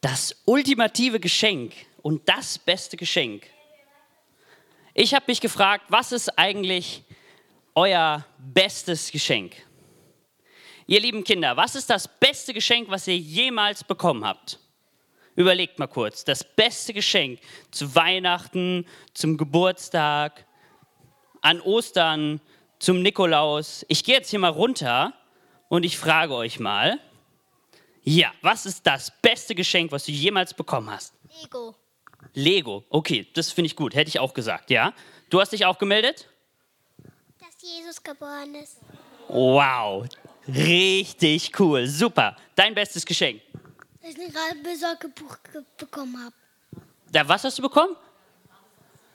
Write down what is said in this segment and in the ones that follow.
Das ultimative Geschenk und das beste Geschenk. Ich habe mich gefragt, was ist eigentlich euer bestes Geschenk? Ihr lieben Kinder, was ist das beste Geschenk, was ihr jemals bekommen habt? Überlegt mal kurz, das beste Geschenk zu Weihnachten, zum Geburtstag, an Ostern, zum Nikolaus. Ich gehe jetzt hier mal runter und ich frage euch mal, ja, was ist das beste Geschenk, was du jemals bekommen hast? Lego. Lego. Okay, das finde ich gut. Hätte ich auch gesagt, ja. Du hast dich auch gemeldet? Dass Jesus geboren ist. Wow. Richtig cool. Super. Dein bestes Geschenk. Dass ich ein Rabesorge-Buch bekommen habe. Da, was hast du bekommen?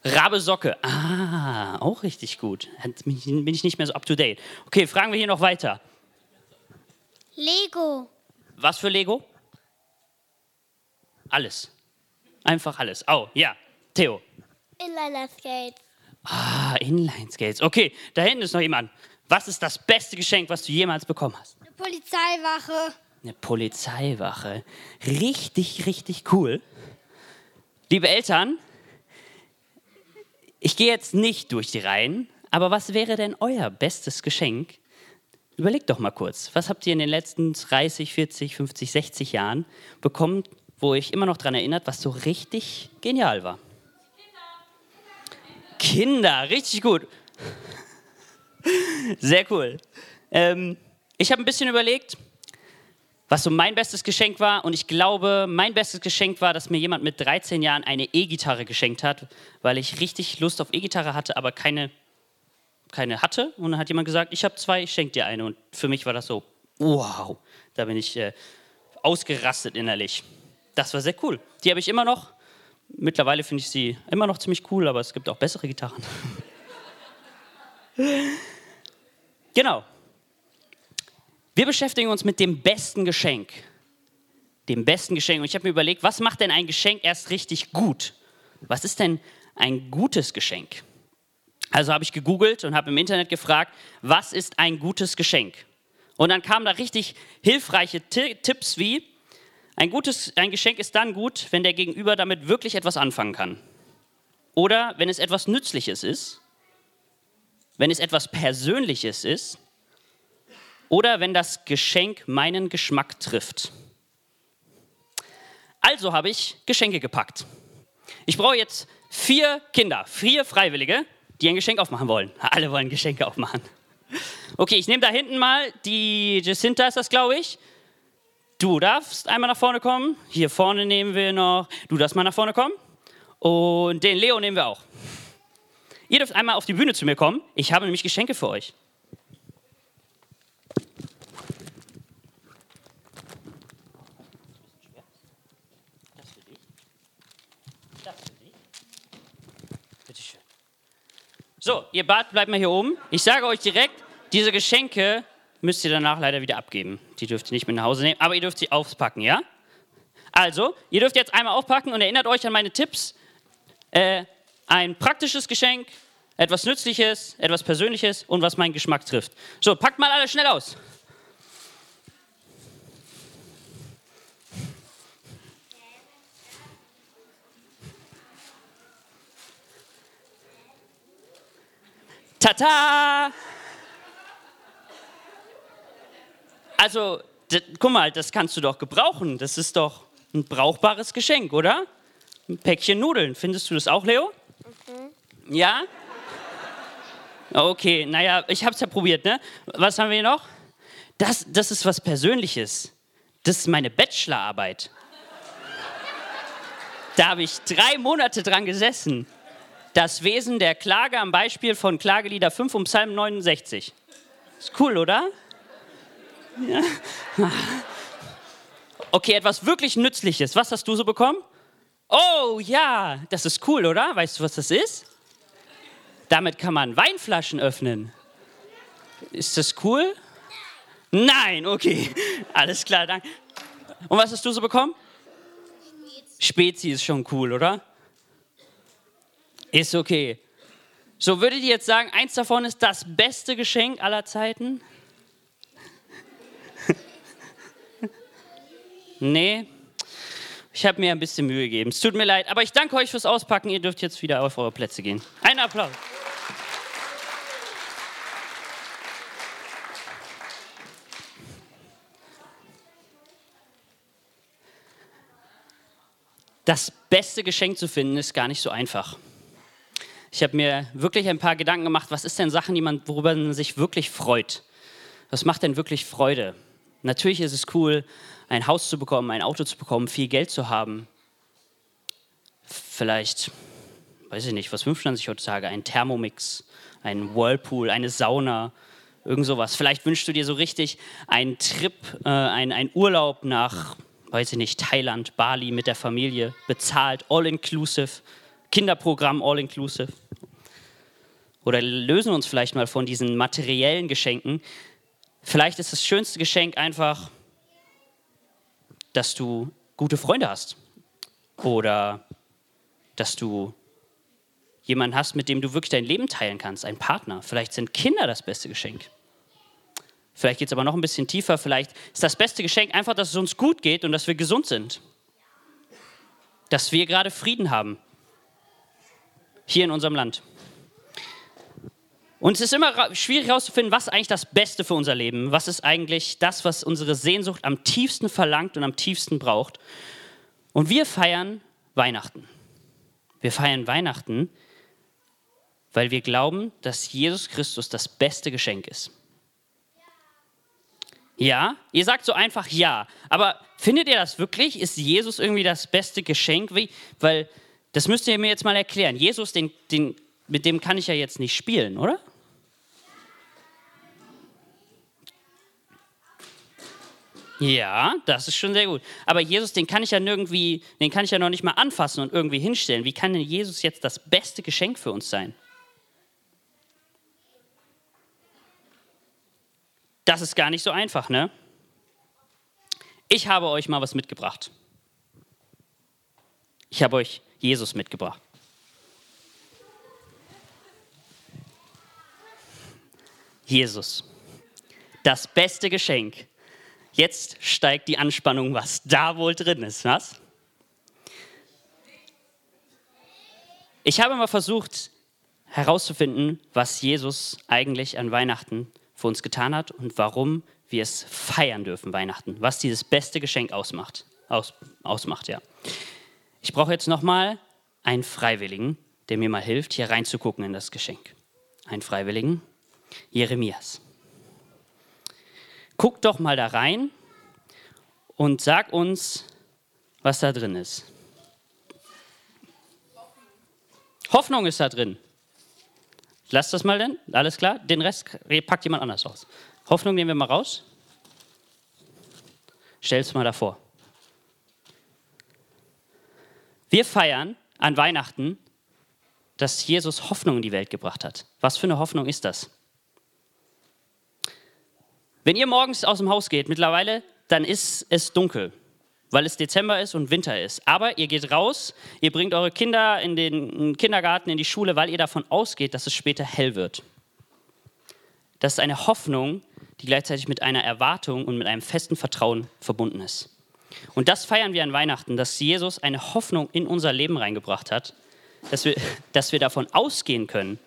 Rabesocke. Ah, auch richtig gut. Bin ich nicht mehr so up to date. Okay, fragen wir hier noch weiter. Lego. Was für Lego? Alles. Einfach alles. Oh, ja. Theo. Inline-Skates. Ah, Inline-Skates. Okay, da hinten ist noch jemand. Was ist das beste Geschenk, was du jemals bekommen hast? Eine Polizeiwache. Eine Polizeiwache. Richtig, richtig cool. Liebe Eltern, ich gehe jetzt nicht durch die Reihen, aber was wäre denn euer bestes Geschenk? Überlegt doch mal kurz, was habt ihr in den letzten 30, 40, 50, 60 Jahren bekommen, wo euch immer noch daran erinnert, was so richtig genial war? Kinder, Kinder richtig gut. Sehr cool. Ähm, ich habe ein bisschen überlegt, was so mein bestes Geschenk war. Und ich glaube, mein bestes Geschenk war, dass mir jemand mit 13 Jahren eine E-Gitarre geschenkt hat, weil ich richtig Lust auf E-Gitarre hatte, aber keine, keine hatte. Und dann hat jemand gesagt, ich habe zwei, ich schenke dir eine. Und für mich war das so, wow, da bin ich äh, ausgerastet innerlich. Das war sehr cool. Die habe ich immer noch. Mittlerweile finde ich sie immer noch ziemlich cool, aber es gibt auch bessere Gitarren. genau. Wir beschäftigen uns mit dem besten Geschenk. Dem besten Geschenk. Und ich habe mir überlegt, was macht denn ein Geschenk erst richtig gut? Was ist denn ein gutes Geschenk? Also habe ich gegoogelt und habe im Internet gefragt, was ist ein gutes Geschenk? Und dann kamen da richtig hilfreiche Tipps wie, ein gutes ein Geschenk ist dann gut, wenn der Gegenüber damit wirklich etwas anfangen kann. Oder wenn es etwas Nützliches ist, wenn es etwas Persönliches ist oder wenn das Geschenk meinen Geschmack trifft. Also habe ich Geschenke gepackt. Ich brauche jetzt vier Kinder, vier Freiwillige, die ein Geschenk aufmachen wollen. Alle wollen Geschenke aufmachen. Okay, ich nehme da hinten mal die Jacinta, ist das, glaube ich. Du darfst einmal nach vorne kommen. Hier vorne nehmen wir noch. Du darfst mal nach vorne kommen. Und den Leo nehmen wir auch. Ihr dürft einmal auf die Bühne zu mir kommen. Ich habe nämlich Geschenke für euch. So, ihr Bart bleibt mal hier oben. Ich sage euch direkt, diese Geschenke müsst ihr danach leider wieder abgeben. Die dürft ihr nicht mit nach Hause nehmen, aber ihr dürft sie aufpacken, ja? Also, ihr dürft jetzt einmal aufpacken und erinnert euch an meine Tipps. Äh, ein praktisches Geschenk, etwas Nützliches, etwas Persönliches und was meinen Geschmack trifft. So, packt mal alle schnell aus. Tata! Also, guck mal, das kannst du doch gebrauchen. Das ist doch ein brauchbares Geschenk, oder? Ein Päckchen Nudeln. Findest du das auch, Leo? Mhm. Ja? Okay, naja, ich hab's ja probiert, ne? Was haben wir hier noch? Das, das ist was Persönliches. Das ist meine Bachelorarbeit. Da habe ich drei Monate dran gesessen das Wesen der Klage am Beispiel von Klagelieder 5 und Psalm 69. Ist cool, oder? Ja. Okay, etwas wirklich Nützliches. Was hast du so bekommen? Oh ja, das ist cool, oder? Weißt du, was das ist? Damit kann man Weinflaschen öffnen. Ist das cool? Nein, okay. Alles klar, danke. Und was hast du so bekommen? Spezi ist schon cool, oder? Ist okay. So würdet ihr jetzt sagen, eins davon ist das beste Geschenk aller Zeiten? nee. Ich habe mir ein bisschen Mühe gegeben. Es tut mir leid, aber ich danke euch fürs Auspacken. Ihr dürft jetzt wieder auf eure Plätze gehen. Ein Applaus. Das beste Geschenk zu finden ist gar nicht so einfach. Ich habe mir wirklich ein paar Gedanken gemacht, was ist denn Sachen, die man, worüber man sich wirklich freut? Was macht denn wirklich Freude? Natürlich ist es cool, ein Haus zu bekommen, ein Auto zu bekommen, viel Geld zu haben. Vielleicht, weiß ich nicht, was wünscht man sich heutzutage? Ein Thermomix, ein Whirlpool, eine Sauna, irgend sowas. Vielleicht wünschst du dir so richtig einen Trip, äh, einen, einen Urlaub nach, weiß ich nicht, Thailand, Bali mit der Familie, bezahlt, all inclusive, Kinderprogramm all inclusive. Oder lösen uns vielleicht mal von diesen materiellen Geschenken. Vielleicht ist das schönste Geschenk einfach, dass du gute Freunde hast. Oder dass du jemanden hast, mit dem du wirklich dein Leben teilen kannst, ein Partner. Vielleicht sind Kinder das beste Geschenk. Vielleicht geht es aber noch ein bisschen tiefer. Vielleicht ist das beste Geschenk einfach, dass es uns gut geht und dass wir gesund sind. Dass wir gerade Frieden haben. Hier in unserem Land. Und es ist immer schwierig herauszufinden, was ist eigentlich das Beste für unser Leben? Was ist eigentlich das, was unsere Sehnsucht am tiefsten verlangt und am tiefsten braucht? Und wir feiern Weihnachten. Wir feiern Weihnachten, weil wir glauben, dass Jesus Christus das beste Geschenk ist. Ja, ihr sagt so einfach ja, aber findet ihr das wirklich? Ist Jesus irgendwie das beste Geschenk? Weil das müsst ihr mir jetzt mal erklären. Jesus, den, den, mit dem kann ich ja jetzt nicht spielen, oder? Ja, das ist schon sehr gut. Aber Jesus, den kann ich ja irgendwie, den kann ich ja noch nicht mal anfassen und irgendwie hinstellen. Wie kann denn Jesus jetzt das beste Geschenk für uns sein? Das ist gar nicht so einfach, ne? Ich habe euch mal was mitgebracht. Ich habe euch Jesus mitgebracht. Jesus, das beste Geschenk, Jetzt steigt die Anspannung, was da wohl drin ist. Was? Ich habe mal versucht herauszufinden, was Jesus eigentlich an Weihnachten für uns getan hat und warum wir es feiern dürfen, Weihnachten. Was dieses beste Geschenk ausmacht. Aus, ausmacht ja. Ich brauche jetzt nochmal einen Freiwilligen, der mir mal hilft, hier reinzugucken in das Geschenk. Einen Freiwilligen, Jeremias guck doch mal da rein und sag uns, was da drin ist. Hoffnung ist da drin. Lass das mal denn, alles klar? Den Rest packt jemand anders aus. Hoffnung nehmen wir mal raus. Stell es mal davor. Wir feiern an Weihnachten, dass Jesus Hoffnung in die Welt gebracht hat. Was für eine Hoffnung ist das? Wenn ihr morgens aus dem Haus geht, mittlerweile, dann ist es dunkel, weil es Dezember ist und Winter ist. Aber ihr geht raus, ihr bringt eure Kinder in den Kindergarten, in die Schule, weil ihr davon ausgeht, dass es später hell wird. Das ist eine Hoffnung, die gleichzeitig mit einer Erwartung und mit einem festen Vertrauen verbunden ist. Und das feiern wir an Weihnachten, dass Jesus eine Hoffnung in unser Leben reingebracht hat, dass wir, dass wir davon ausgehen können,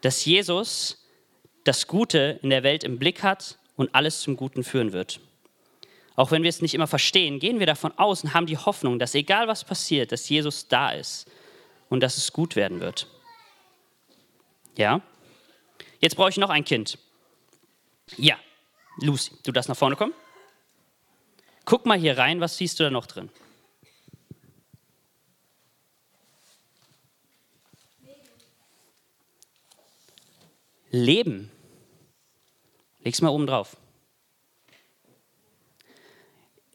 dass Jesus das Gute in der Welt im Blick hat und alles zum Guten führen wird. Auch wenn wir es nicht immer verstehen, gehen wir davon aus und haben die Hoffnung, dass egal was passiert, dass Jesus da ist und dass es gut werden wird. Ja? Jetzt brauche ich noch ein Kind. Ja, Lucy, du darfst nach vorne kommen. Guck mal hier rein, was siehst du da noch drin? Leben. Leg's mal oben drauf.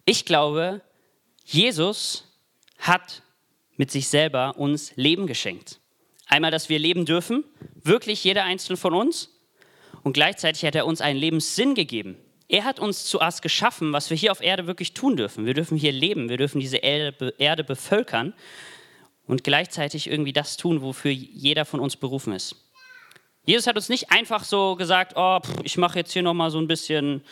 Ich glaube, Jesus hat mit sich selber uns Leben geschenkt. Einmal, dass wir leben dürfen, wirklich jeder einzelne von uns. Und gleichzeitig hat er uns einen Lebenssinn gegeben. Er hat uns zuerst geschaffen, was wir hier auf Erde wirklich tun dürfen. Wir dürfen hier leben, wir dürfen diese Erde bevölkern und gleichzeitig irgendwie das tun, wofür jeder von uns berufen ist. Jesus hat uns nicht einfach so gesagt, oh, pff, ich mache jetzt hier noch mal so ein bisschen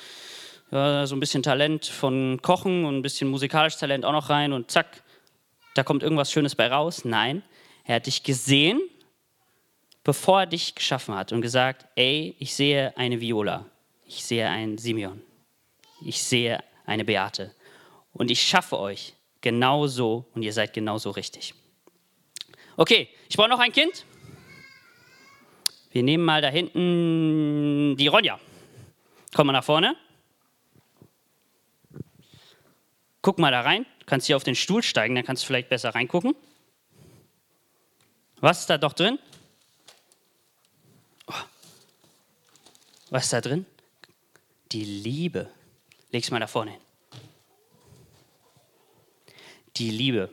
ja, so ein bisschen Talent von Kochen und ein bisschen musikalisches Talent auch noch rein und zack, da kommt irgendwas Schönes bei raus. Nein, er hat dich gesehen, bevor er dich geschaffen hat und gesagt, ey, ich sehe eine Viola, ich sehe einen Simeon, ich sehe eine Beate und ich schaffe euch genauso und ihr seid genauso richtig. Okay, ich brauche noch ein Kind. Wir nehmen mal da hinten die Ronja. Komm mal nach vorne. Guck mal da rein. Du kannst hier auf den Stuhl steigen, dann kannst du vielleicht besser reingucken. Was ist da doch drin? Oh. Was ist da drin? Die Liebe. Leg's mal da vorne hin. Die Liebe.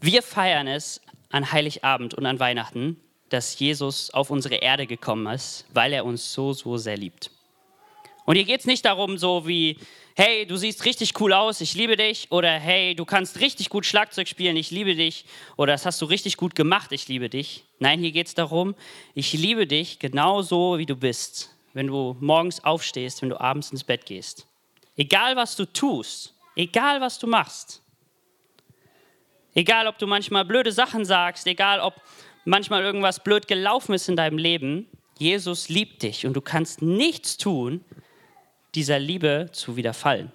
Wir feiern es an Heiligabend und an Weihnachten, dass Jesus auf unsere Erde gekommen ist, weil er uns so, so sehr liebt. Und hier geht es nicht darum, so wie, hey, du siehst richtig cool aus, ich liebe dich, oder hey, du kannst richtig gut Schlagzeug spielen, ich liebe dich, oder das hast du richtig gut gemacht, ich liebe dich. Nein, hier geht es darum, ich liebe dich genauso, wie du bist, wenn du morgens aufstehst, wenn du abends ins Bett gehst. Egal, was du tust, egal, was du machst. Egal, ob du manchmal blöde Sachen sagst, egal, ob manchmal irgendwas blöd gelaufen ist in deinem Leben, Jesus liebt dich und du kannst nichts tun, dieser Liebe zu widerfallen.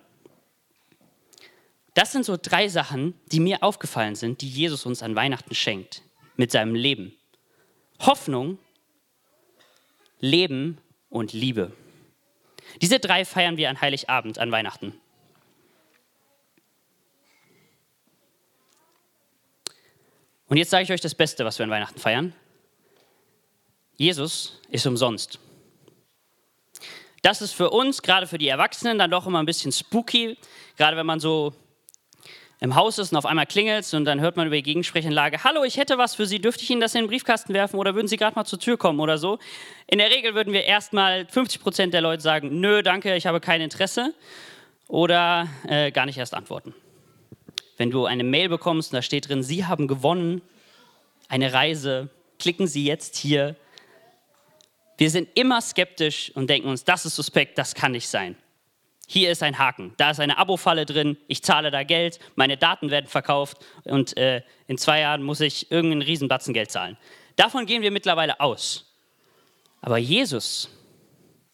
Das sind so drei Sachen, die mir aufgefallen sind, die Jesus uns an Weihnachten schenkt mit seinem Leben. Hoffnung, Leben und Liebe. Diese drei feiern wir an Heiligabend, an Weihnachten. Und jetzt sage ich euch das Beste, was wir an Weihnachten feiern. Jesus ist umsonst. Das ist für uns, gerade für die Erwachsenen, dann doch immer ein bisschen spooky. Gerade wenn man so im Haus ist und auf einmal klingelt und dann hört man über die Gegensprechanlage, hallo, ich hätte was für Sie, dürfte ich Ihnen das in den Briefkasten werfen oder würden Sie gerade mal zur Tür kommen oder so? In der Regel würden wir erstmal 50 Prozent der Leute sagen, nö, danke, ich habe kein Interesse oder äh, gar nicht erst antworten wenn du eine Mail bekommst und da steht drin, Sie haben gewonnen, eine Reise, klicken Sie jetzt hier. Wir sind immer skeptisch und denken uns, das ist suspekt, das kann nicht sein. Hier ist ein Haken, da ist eine Abo-Falle drin, ich zahle da Geld, meine Daten werden verkauft und äh, in zwei Jahren muss ich irgendeinen Riesenbatzen Geld zahlen. Davon gehen wir mittlerweile aus. Aber Jesus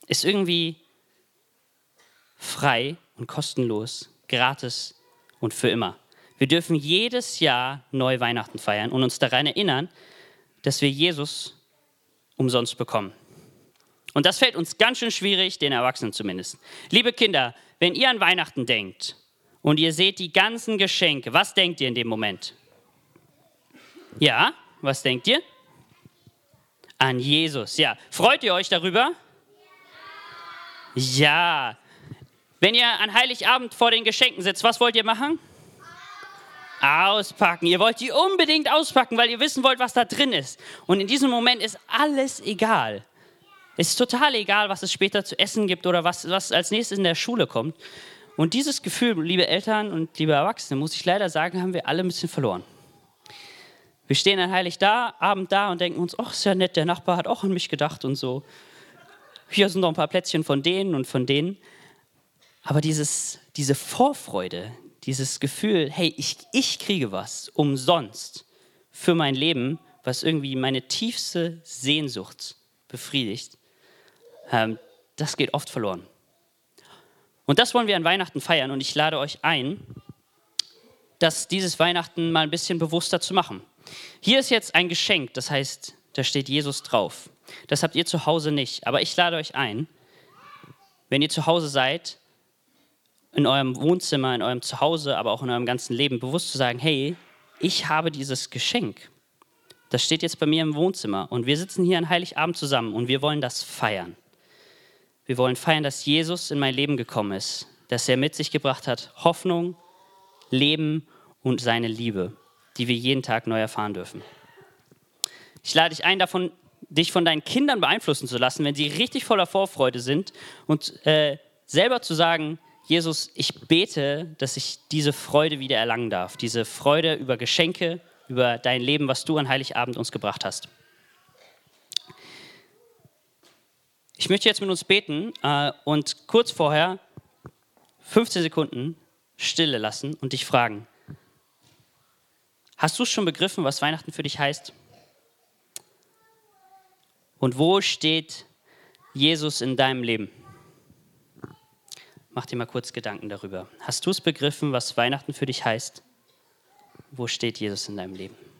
ist irgendwie frei und kostenlos, gratis und für immer. Wir dürfen jedes Jahr neu Weihnachten feiern und uns daran erinnern, dass wir Jesus umsonst bekommen. Und das fällt uns ganz schön schwierig, den Erwachsenen zumindest. Liebe Kinder, wenn ihr an Weihnachten denkt und ihr seht die ganzen Geschenke, was denkt ihr in dem Moment? Ja, was denkt ihr? An Jesus. Ja, freut ihr euch darüber? Ja. Wenn ihr an Heiligabend vor den Geschenken sitzt, was wollt ihr machen? Auspacken. Ihr wollt die unbedingt auspacken, weil ihr wissen wollt, was da drin ist. Und in diesem Moment ist alles egal. Es ist total egal, was es später zu essen gibt oder was, was als nächstes in der Schule kommt. Und dieses Gefühl, liebe Eltern und liebe Erwachsene, muss ich leider sagen, haben wir alle ein bisschen verloren. Wir stehen dann heilig da, Abend da und denken uns, ach, ist ja nett, der Nachbar hat auch an mich gedacht und so. Hier sind noch ein paar Plätzchen von denen und von denen. Aber dieses, diese Vorfreude, dieses Gefühl, hey, ich, ich kriege was umsonst für mein Leben, was irgendwie meine tiefste Sehnsucht befriedigt, das geht oft verloren. Und das wollen wir an Weihnachten feiern und ich lade euch ein, das dieses Weihnachten mal ein bisschen bewusster zu machen. Hier ist jetzt ein Geschenk, das heißt, da steht Jesus drauf. Das habt ihr zu Hause nicht, aber ich lade euch ein, wenn ihr zu Hause seid, in eurem Wohnzimmer, in eurem Zuhause, aber auch in eurem ganzen Leben bewusst zu sagen, hey, ich habe dieses Geschenk. Das steht jetzt bei mir im Wohnzimmer und wir sitzen hier an Heiligabend zusammen und wir wollen das feiern. Wir wollen feiern, dass Jesus in mein Leben gekommen ist, dass er mit sich gebracht hat Hoffnung, Leben und seine Liebe, die wir jeden Tag neu erfahren dürfen. Ich lade dich ein, davon, dich von deinen Kindern beeinflussen zu lassen, wenn sie richtig voller Vorfreude sind und äh, selber zu sagen, Jesus, ich bete, dass ich diese Freude wieder erlangen darf, diese Freude über Geschenke, über dein Leben, was du an Heiligabend uns gebracht hast. Ich möchte jetzt mit uns beten äh, und kurz vorher 15 Sekunden Stille lassen und dich fragen. Hast du schon begriffen, was Weihnachten für dich heißt? Und wo steht Jesus in deinem Leben? Mach dir mal kurz Gedanken darüber. Hast du es begriffen, was Weihnachten für dich heißt? Wo steht Jesus in deinem Leben?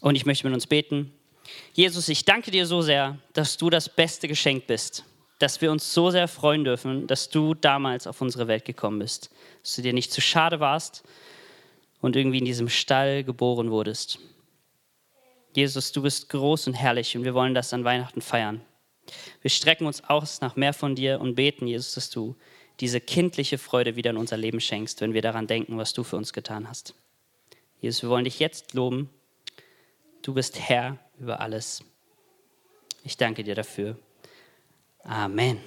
Und ich möchte mit uns beten. Jesus, ich danke dir so sehr, dass du das beste Geschenk bist, dass wir uns so sehr freuen dürfen, dass du damals auf unsere Welt gekommen bist, dass du dir nicht zu schade warst und irgendwie in diesem Stall geboren wurdest. Jesus, du bist groß und herrlich und wir wollen das an Weihnachten feiern. Wir strecken uns aus nach mehr von dir und beten, Jesus, dass du diese kindliche Freude wieder in unser Leben schenkst, wenn wir daran denken, was du für uns getan hast. Jesus, wir wollen dich jetzt loben Du bist Herr über alles. Ich danke dir dafür. Amen.